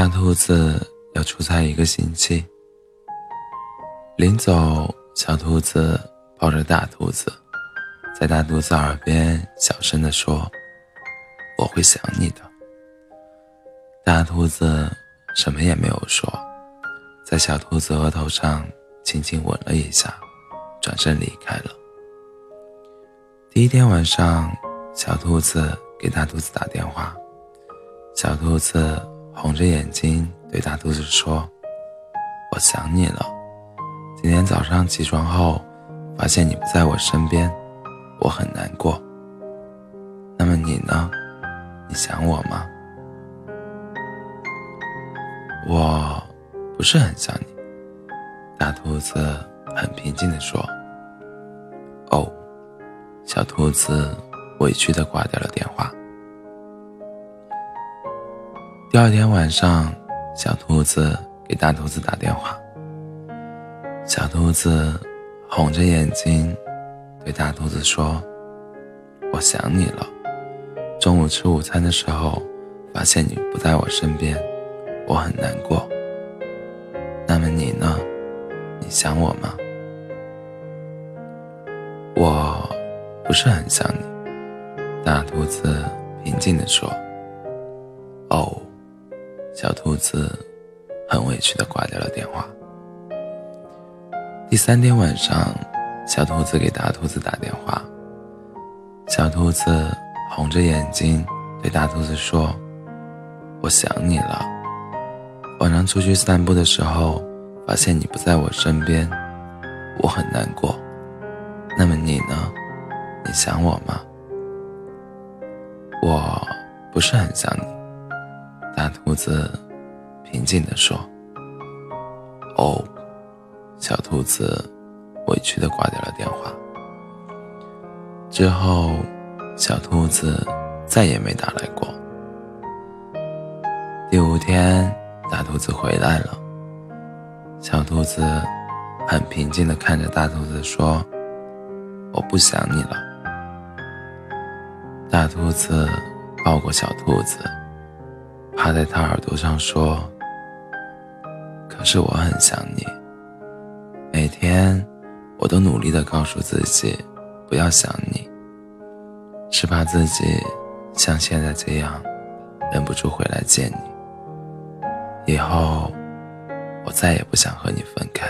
大兔子要出差一个星期，临走，小兔子抱着大兔子，在大兔子耳边小声地说：“我会想你的。”大兔子什么也没有说，在小兔子额头上轻轻吻了一下，转身离开了。第一天晚上，小兔子给大兔子打电话，小兔子红着眼睛对大兔子说：“我想你了。今天早上起床后，发现你不在我身边，我很难过。那么你呢？你想我吗？”“我不是很想你。”大兔子很平静地说。“哦。”小兔子委屈的挂掉了电话。第二天晚上，小兔子给大兔子打电话。小兔子红着眼睛对大兔子说：“我想你了。中午吃午餐的时候，发现你不在我身边，我很难过。那么你呢？你想我吗？”我。不是很想你，大兔子平静地说。哦，小兔子很委屈地挂掉了电话。第三天晚上，小兔子给大兔子打电话。小兔子红着眼睛对大兔子说：“我想你了。晚上出去散步的时候，发现你不在我身边，我很难过。那么你呢？”你想我吗？我不是很想你。大兔子平静地说。哦，小兔子委屈地挂掉了电话。之后，小兔子再也没打来过。第五天，大兔子回来了。小兔子很平静地看着大兔子说：“我不想你了。”大兔子抱过小兔子，趴在他耳朵上说：“可是我很想你。每天，我都努力的告诉自己不要想你，是怕自己像现在这样，忍不住回来见你。以后，我再也不想和你分开。”